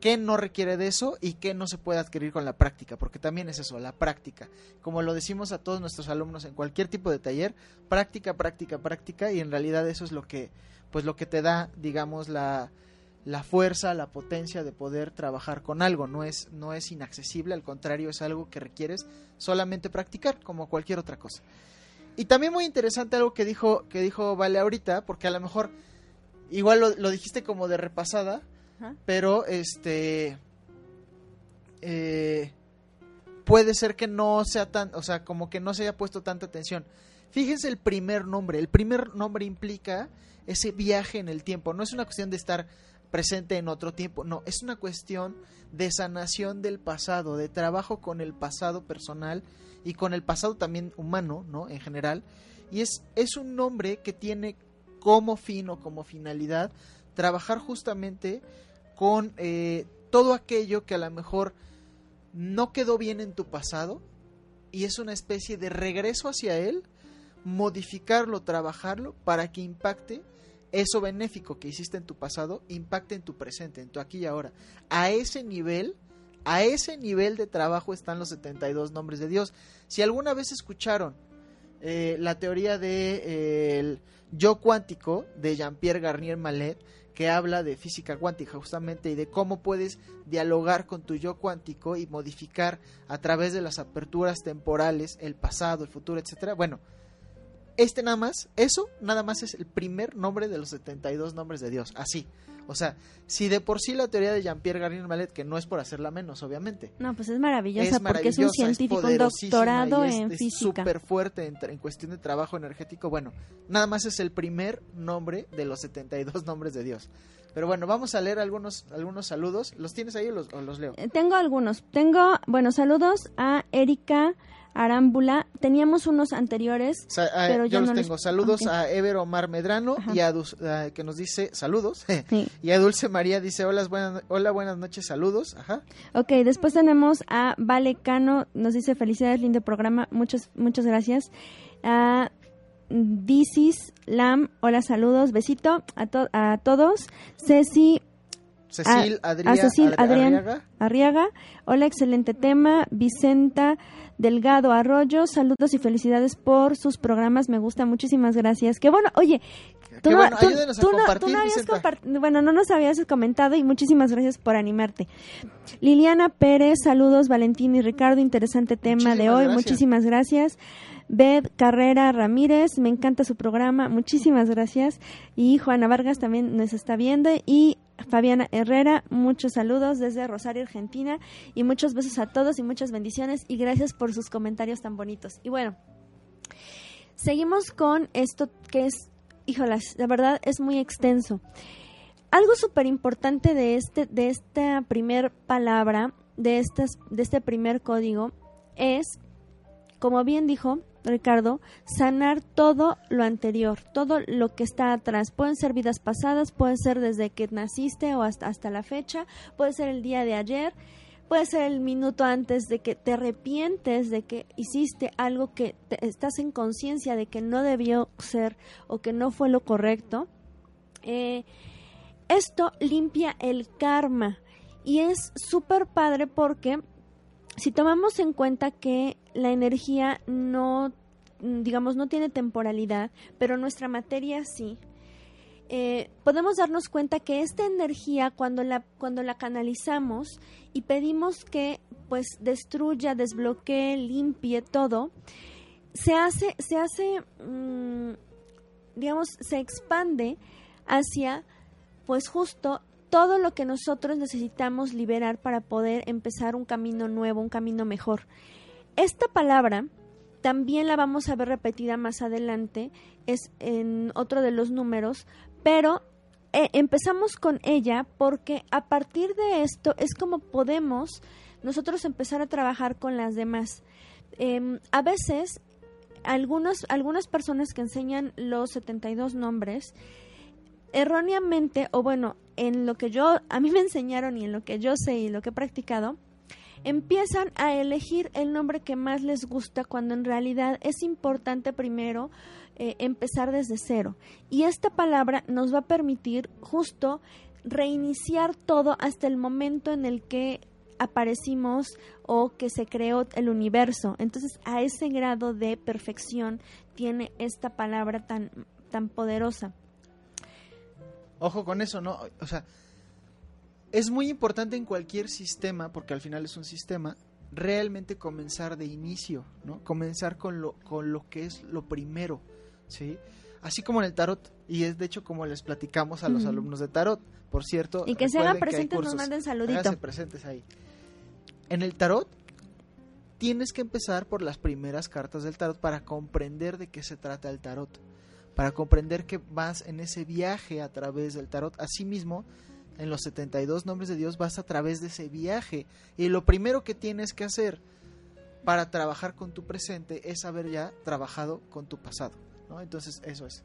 ¿qué no requiere de eso y qué no se puede adquirir con la práctica? Porque también es eso, la práctica. Como lo decimos a todos nuestros alumnos en cualquier tipo de taller, práctica, práctica, práctica y en realidad eso es lo que, pues lo que te da, digamos, la, la fuerza, la potencia de poder trabajar con algo. No es, no es inaccesible, al contrario, es algo que requieres solamente practicar, como cualquier otra cosa. Y también muy interesante algo que dijo, que dijo Vale ahorita, porque a lo mejor igual lo, dijiste como de repasada, pero este eh, puede ser que no sea tan, o sea, como que no se haya puesto tanta atención. Fíjense el primer nombre. El primer nombre implica ese viaje en el tiempo. No es una cuestión de estar presente en otro tiempo, no, es una cuestión de sanación del pasado, de trabajo con el pasado personal y con el pasado también humano, ¿no? En general. Y es, es un nombre que tiene como fin o como finalidad trabajar justamente con eh, todo aquello que a lo mejor no quedó bien en tu pasado y es una especie de regreso hacia él, modificarlo, trabajarlo para que impacte eso benéfico que hiciste en tu pasado, impacte en tu presente, en tu aquí y ahora. A ese nivel, a ese nivel de trabajo están los 72 nombres de Dios. Si alguna vez escucharon eh, la teoría de eh, yo cuántico de Jean-Pierre Garnier Mallet, que habla de física cuántica justamente y de cómo puedes dialogar con tu yo cuántico y modificar a través de las aperturas temporales el pasado, el futuro, etcétera. Bueno, este nada más, eso nada más es el primer nombre de los 72 nombres de Dios, así. O sea, si de por sí la teoría de Jean-Pierre Garnier Mallet, que no es por hacerla menos, obviamente. No, pues es maravillosa, porque es un científico, un doctorado en es, física. súper fuerte en, en, cuestión de trabajo energético. Bueno, nada más es el primer nombre de los 72 nombres de Dios. Pero bueno, vamos a leer algunos, algunos saludos. ¿Los tienes ahí o los, o los leo? Eh, tengo algunos. Tengo, bueno, saludos a Erika. Arámbula. Teníamos unos anteriores, Sa a, pero yo los no tengo. los... Saludos a Ever Omar Medrano Ajá. y a, Dus- a- que nos dice saludos. [LAUGHS] Sí. y a Dulce María dice hola buenas, hola, buenas noches, saludos. Ajá. Ok, después tenemos a Vale Cano, nos dice felicidades, lindo programa, muchas, muchas gracias. A Dicis Lam, hola, saludos, besito a, to- a todos. Ceci Cecil, a Adrián, Cecil, Adrián. Arriaga. Arriaga, hola, excelente tema. Vicenta Delgado Arroyo, saludos y felicidades por sus programas, me gusta, muchísimas gracias. Que bueno, oye, tú no, bueno, tú- ayúdenos a tú no- compartir, no compart- bueno, no nos habías comentado y muchísimas gracias por animarte. Liliana Pérez, saludos Valentín y Ricardo, interesante tema de hoy, gracias. muchísimas gracias. Bed Carrera Ramírez, me encanta su programa, muchísimas gracias. Y Juana Vargas también nos está viendo. Y Fabiana Herrera, muchos saludos desde Rosario, Argentina. Y muchos besos a todos y muchas bendiciones. Y gracias por sus comentarios tan bonitos. Y bueno, seguimos con esto que es, híjolas, la verdad es muy extenso. Algo súper importante de, este, de esta primer palabra, de, estas, de este primer código, es, como bien dijo Ricardo, sanar todo lo anterior, todo lo que está atrás. Pueden ser vidas pasadas, puede ser desde que naciste o hasta, hasta la fecha, puede ser el día de ayer, puede ser el minuto antes de que te arrepientes de que hiciste algo que te- estás en conciencia de que no debió ser o que no fue lo correcto. Eh, esto limpia el karma y es súper padre porque si tomamos en cuenta que la energía no, digamos, no tiene temporalidad, pero nuestra materia sí, eh, podemos darnos cuenta que esta energía cuando la, cuando la canalizamos y pedimos que pues destruya, desbloquee, limpie todo, se hace, se hace, mm, digamos, se expande hacia pues justo todo lo que nosotros necesitamos liberar para poder empezar un camino nuevo, un camino mejor. Esta palabra también la vamos a ver repetida más adelante, es en otro de los números, pero eh, empezamos con ella porque a partir de esto es como podemos nosotros empezar a trabajar con las demás. Em, a veces, algunos, algunas personas que enseñan los 72 nombres, erróneamente, o bueno, en lo que yo, a mí me enseñaron y en lo que yo sé y lo que he practicado, empiezan a elegir el nombre que más les gusta cuando en realidad es importante primero eh, empezar desde cero. Y esta palabra nos va a permitir justo reiniciar todo hasta el momento en el que aparecimos o que se creó el universo. Entonces, a ese grado de perfección tiene esta palabra tan, tan poderosa. Ojo con eso, ¿no? O sea, es muy importante en cualquier sistema, porque al final es un sistema, realmente comenzar de inicio, ¿no? Comenzar con lo, con lo que es lo primero, ¿sí? Así como en el tarot, y es de hecho como les platicamos a los alumnos de tarot, por cierto. Y que se hagan presentes, nos manden saludito. Háganse presentes ahí. En el tarot, tienes que empezar por las primeras cartas del tarot para comprender de qué se trata el tarot. para comprender que vas en ese viaje a través del tarot. Asimismo, en los 72 nombres de Dios vas a través de ese viaje. Y lo primero que tienes que hacer para trabajar con tu presente es haber ya trabajado con tu pasado. ¿no? Entonces, eso es.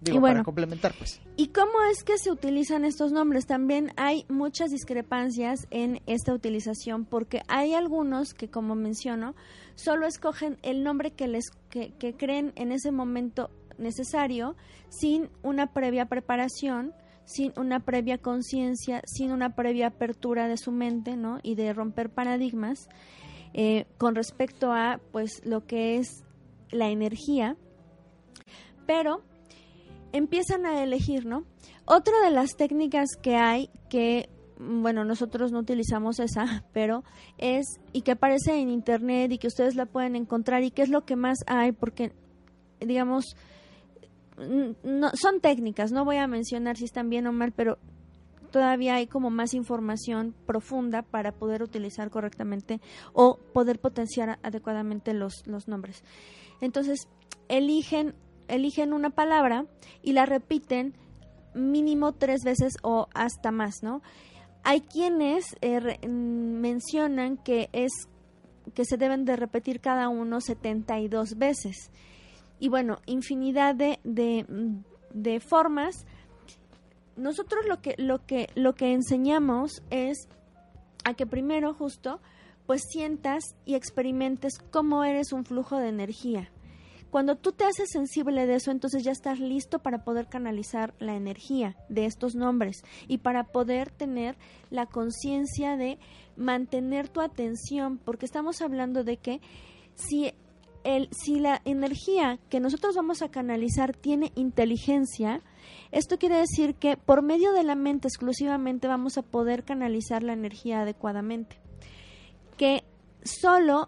Digo, Y bueno, para complementar, pues. ¿Y cómo es que se utilizan estos nombres? También hay muchas discrepancias en esta utilización porque hay algunos que, como menciono, solo escogen el nombre que les que, que creen en ese momento necesario sin una previa preparación, sin una previa conciencia, sin una previa apertura de su mente, ¿no? Y de romper paradigmas eh, con respecto a, pues, lo que es la energía, pero empiezan a elegir, ¿no? Otra de las técnicas que hay que mm, bueno, nosotros no utilizamos esa, [LAUGHS] pero es y que aparece en internet y que ustedes la pueden encontrar y que es lo que más hay porque digamos no son técnicas, no voy a mencionar si están bien o mal, pero todavía hay como más información profunda para poder utilizar correctamente o poder potenciar adecuadamente los, los nombres. Entonces, eligen, eligen una palabra y la repiten mínimo tres veces o hasta más, ¿no? Hay quienes eh, mm, mencionan que es que se deben de repetir cada uno 72 veces. Y bueno, infinidad de, de, formas nosotros lo que lo que lo que enseñamos es a que primero justo pues sientas y experimentes cómo eres un flujo de energía. Cuando tú te haces sensible de eso, entonces ya estás listo para poder canalizar la energía de estos nombres y para poder tener la conciencia de mantener tu atención, porque estamos hablando de que si el, si la energía que nosotros vamos a canalizar tiene inteligencia, esto quiere decir que por medio de la mente exclusivamente vamos a poder canalizar la energía adecuadamente. Que solo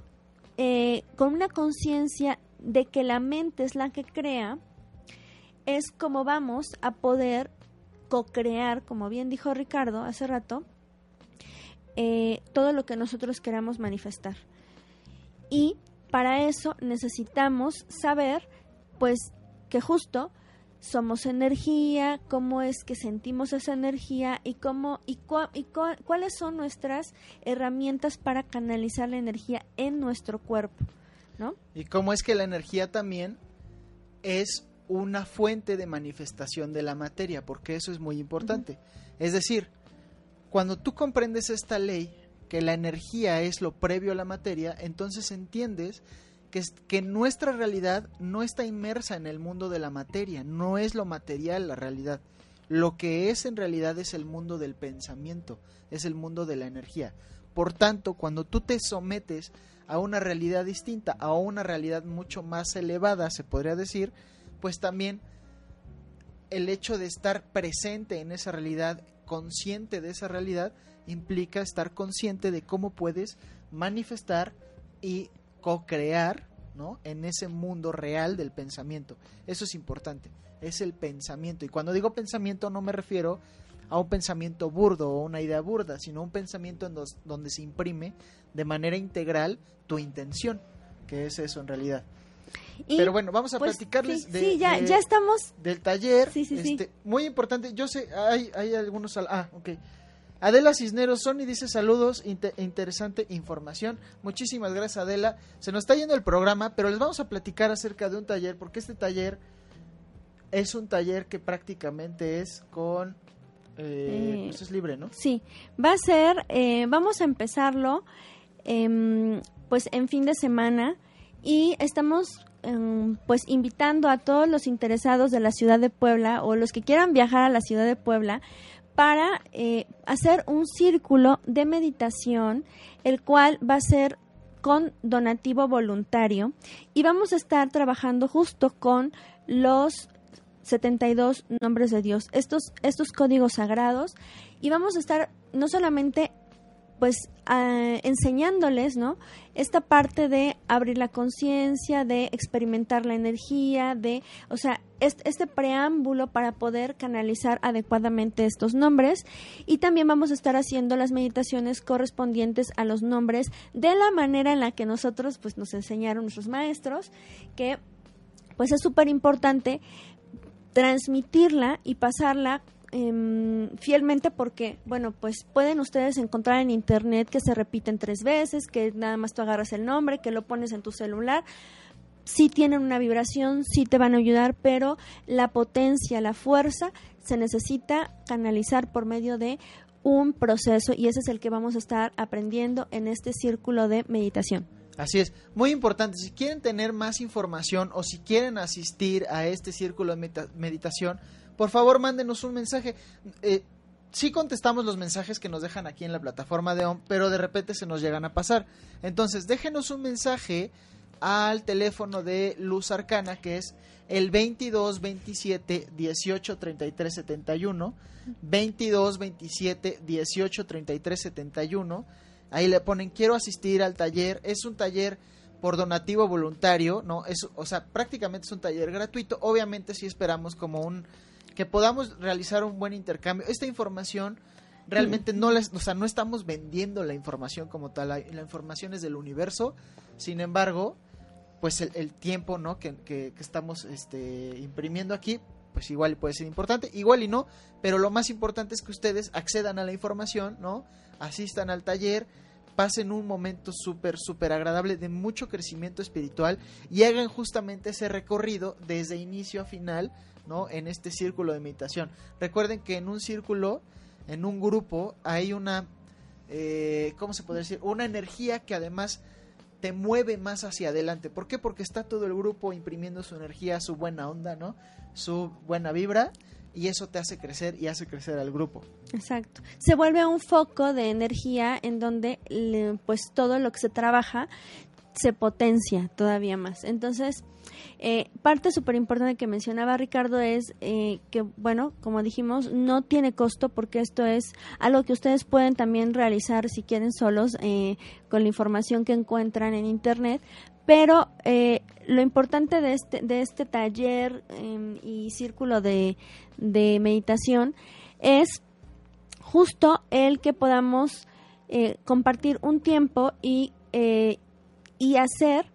eh, con una conciencia de que la mente es la que crea, es como vamos a poder co-crear, como bien dijo Ricardo hace rato, eh, todo lo que nosotros queramos manifestar. Y para eso necesitamos saber, pues, que justo somos energía, cómo es que sentimos esa energía y cómo y, cua- y cua- cuáles son nuestras herramientas para canalizar la energía en nuestro cuerpo, ¿no? Y cómo es que la energía también es una fuente de manifestación de la materia, porque eso es muy importante. Es decir, cuando tú comprendes esta ley, que la energía es lo previo a la materia, entonces entiendes que, que nuestra realidad no está inmersa en el mundo de la materia, no es lo material la realidad. Lo que es en realidad es el mundo del pensamiento, es el mundo de la energía. Por tanto, cuando tú te sometes a una realidad distinta, a una realidad mucho más elevada, se podría decir, pues también el hecho de estar presente en esa realidad, consciente de esa realidad, implica estar consciente de cómo puedes manifestar y co-crear ¿no? en ese mundo real del pensamiento. Eso es importante, es el pensamiento. Y cuando digo pensamiento no me refiero a un pensamiento burdo o una idea burda, sino un pensamiento en dos- donde se imprime de manera integral tu intención, que es eso en realidad. Y, Pero bueno, vamos a pues, platicarles sí, de, sí, ya, de- ya estamos del taller. Sí, sí, sí. este, Muy importante, yo sé, hay, hay algunos... al- Ah, ok. Adela Cisneros, Sony dice saludos, inte- interesante información. Muchísimas gracias Adela. Se nos está yendo el programa, pero les vamos a platicar acerca de un taller, porque este taller es un taller que prácticamente es con... Eh, Eh, pues es libre, ¿no? Sí, va a ser, eh, vamos a empezarlo em, pues en fin de semana y estamos em, pues invitando a todos los interesados de la ciudad de Puebla o los que quieran viajar a la ciudad de Puebla para eh, hacer un círculo de meditación, el cual va a ser con donativo voluntario. Y vamos a estar trabajando justo con los 72 nombres de Dios, estos, estos códigos sagrados, y vamos a estar no solamente pues ah, enseñándoles, ¿no? Esta parte de abrir la conciencia, de experimentar la energía, de, o sea, este, este preámbulo para poder canalizar adecuadamente estos nombres y también vamos a estar haciendo las meditaciones correspondientes a los nombres de la manera en la que nosotros pues nos enseñaron nuestros maestros, que pues es súper importante transmitirla y pasarla em, fielmente porque, bueno, pues pueden ustedes encontrar en internet que se repiten tres veces, que nada más tú agarras el nombre, que lo pones en tu celular. Sí tienen una vibración, sí te van a ayudar, pero la potencia, la fuerza se necesita canalizar por medio de un proceso y ese es el que vamos a estar aprendiendo en este círculo de meditación. Así es, muy importante, si quieren tener más información o si quieren asistir a este círculo de meditación, por favor mándenos un mensaje. Eh, sí contestamos los mensajes que nos dejan aquí en la plataforma de OM, pero de repente se nos llegan a pasar. Entonces, déjenos un mensaje al teléfono de Luz Arcana, que es el 22 27 18 33 71, 22 27 18 33 71 Ahí le ponen quiero asistir al taller. Es un taller por donativo voluntario, ¿no? Es, o sea, prácticamente es un taller gratuito. Obviamente sí esperamos como un que podamos realizar un buen intercambio. Esta información realmente no les, o sea, no estamos vendiendo la información como tal. La, información es del universo. Sin embargo, pues el, tiempo, ¿no? Que, que, que, estamos este, imprimiendo aquí, pues igual puede ser importante, igual y no, pero lo más importante es que ustedes accedan a la información, ¿no? Asistan al taller, pasen un momento súper, súper agradable de mucho crecimiento espiritual y hagan justamente ese recorrido desde inicio a final, ¿no? En este círculo de meditación. Recuerden que en un círculo, en un grupo, hay una, eh, ¿cómo se puede decir? Una energía que además te mueve más hacia adelante. ¿Por qué? Porque está todo el grupo imprimiendo su energía, su buena onda, ¿no? Su buena vibra y eso te hace crecer y hace crecer al grupo. Exacto. Se vuelve un foco de energía en donde pues todo lo que se trabaja se potencia todavía más. Entonces, eh, parte súper importante que mencionaba Ricardo es eh, que, bueno, como dijimos, no tiene costo porque esto es algo que ustedes pueden también realizar si quieren solos eh, con la información que encuentran en Internet. Pero lo importante de este, de este taller em, y círculo de, de meditación es justo el que podamos compartir un tiempo y, y hacer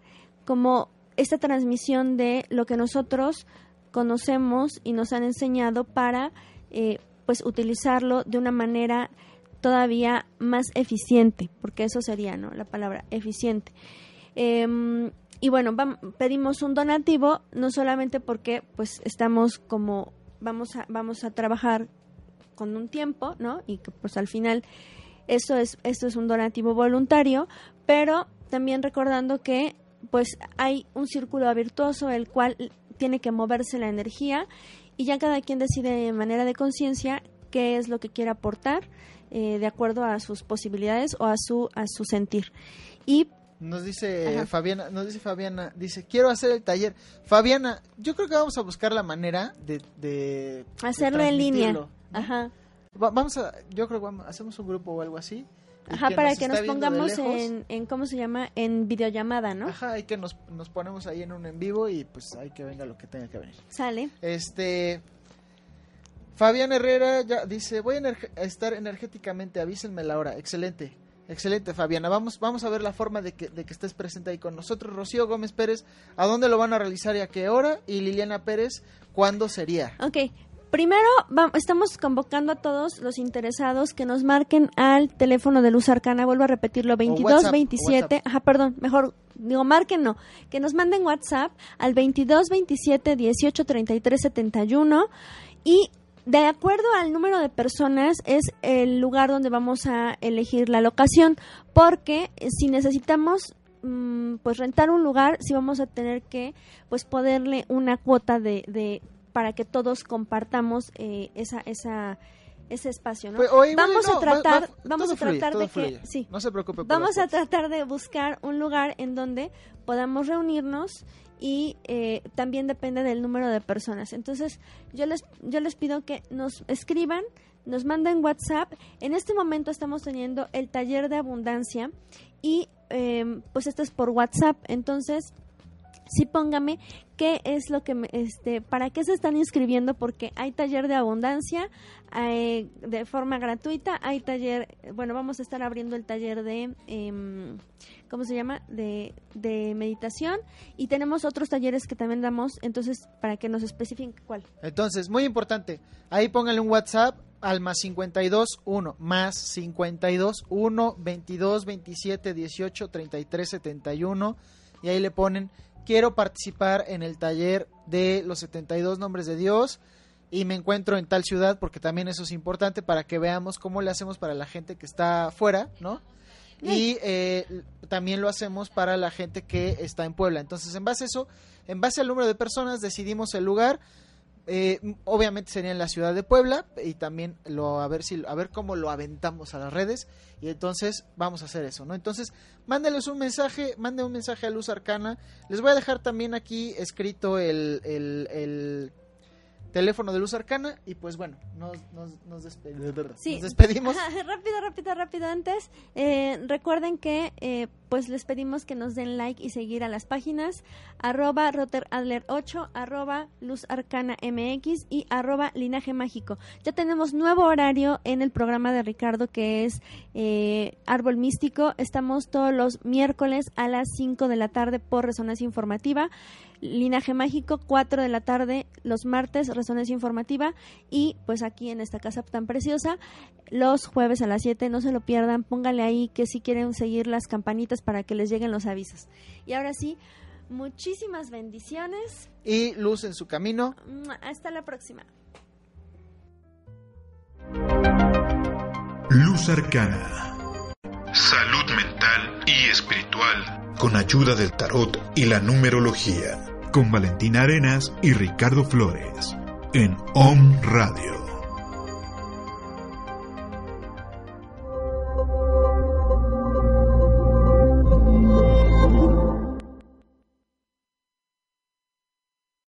como esta transmisión de lo que nosotros conocemos y nos han enseñado para eh, pues utilizarlo de una manera todavía más eficiente, porque eso sería ¿no? la palabra eficiente. Em, y bueno, pedimos un donativo, no solamente porque pues estamos como vamos a, vamos a trabajar con un tiempo, ¿no? Y que pues al final eso es, esto es un donativo voluntario, pero también recordando que pues hay un círculo virtuoso el cual tiene que moverse la energía y ya cada quien decide de manera de conciencia qué es lo que quiere aportar eh, de acuerdo a sus posibilidades o a su a su sentir y nos dice Fabiana, nos dice Fabiana, dice, quiero hacer el taller. Fabiana, yo creo que vamos a buscar la manera de... Hacerlo en línea. Ajá. vamos a, yo creo que hacemos un grupo o algo así Ajá, para que nos pongamos en, en, ¿cómo se llama? En videollamada, ¿no? Ajá, hay que nos, nos ponemos ahí en un en vivo y pues hay que venga lo que tenga que venir. Sale. Este... Fabián Herrera ya dice, voy a estar energéticamente, avísenme la hora. Excelente, excelente Fabiana. Vamos, vamos a ver la forma de que, de que estés presente ahí con nosotros. Rocío Gómez Pérez, ¿a dónde lo van a realizar y a qué hora? Y Liliana Pérez, ¿cuándo sería? Ok, Primero, estamos convocando a todos los interesados que nos marquen al teléfono de Luz Arcana, vuelvo a repetirlo, 2227, ajá, perdón, mejor digo, marquen no, que nos manden WhatsApp al 2227 1833 71 y de acuerdo al número de personas es el lugar donde vamos a elegir la locación, porque si necesitamos mm, pues rentar un lugar, si vamos a tener que pues ponerle una cuota de, de para que todos compartamos eh, esa, esa, ese espacio, ¿no? Pues, vamos a tratar, vamos a tratar de que, sí, no se preocupe. vamos a tratar de buscar un lugar en donde podamos reunirnos y eh, también depende del número de personas. Entonces, yo les, yo les pido que nos escriban, nos manden WhatsApp. En este momento estamos teniendo el taller de abundancia y eh, pues esto es por WhatsApp. Entonces, sí póngame qué es lo que, me, este, para qué se están inscribiendo, porque hay taller de abundancia hay, de forma gratuita, hay taller, bueno, vamos a estar abriendo el taller de, eh, ¿cómo se llama? De, de meditación y tenemos otros talleres que también damos, entonces, para que nos especifiquen cuál. Entonces, muy importante, ahí pónganle un WhatsApp al más 52 1 más 52 1 22 27 18 33 71 y ahí le ponen quiero participar en el taller de los 72 nombres de Dios y me encuentro en tal ciudad porque también eso es importante para que veamos cómo le hacemos para la gente que está fuera, ¿no? Y eh, también lo hacemos para la gente que está en Puebla. Entonces, en base a eso, en base al número de personas, decidimos el lugar. Eh, obviamente sería en la ciudad de Puebla y también lo a ver si a ver cómo lo aventamos a las redes y entonces vamos a hacer eso, ¿no? Entonces, mándenles un mensaje, manden un mensaje a Luz Arcana. Les voy a dejar también aquí escrito el, el, el teléfono de Luz Arcana y pues bueno, nos, nos, nos, sí. nos despedimos. [LAUGHS] rápido, rápido, rápido antes. Eh, recuerden que eh, pues les pedimos que nos den like y seguir a las páginas arroba roteradler8, arroba Luz Arcana MX y arroba Linaje Mágico. Ya tenemos nuevo horario en el programa de Ricardo que es eh, Árbol Místico. Estamos todos los miércoles a las 5 de la tarde por Resonancia Informativa. Linaje Mágico, 4 de la tarde los martes, Resonancia Informativa y pues aquí en esta casa tan preciosa, los jueves a las 7, no se lo pierdan, póngale ahí que si quieren seguir las campanitas para que les lleguen los avisos. Y ahora sí, muchísimas bendiciones. Y luz en su camino. Hasta la próxima. Luz Arcana. Salud mental y espiritual. Con ayuda del tarot y la numerología con Valentina Arenas y Ricardo Flores en OM Radio.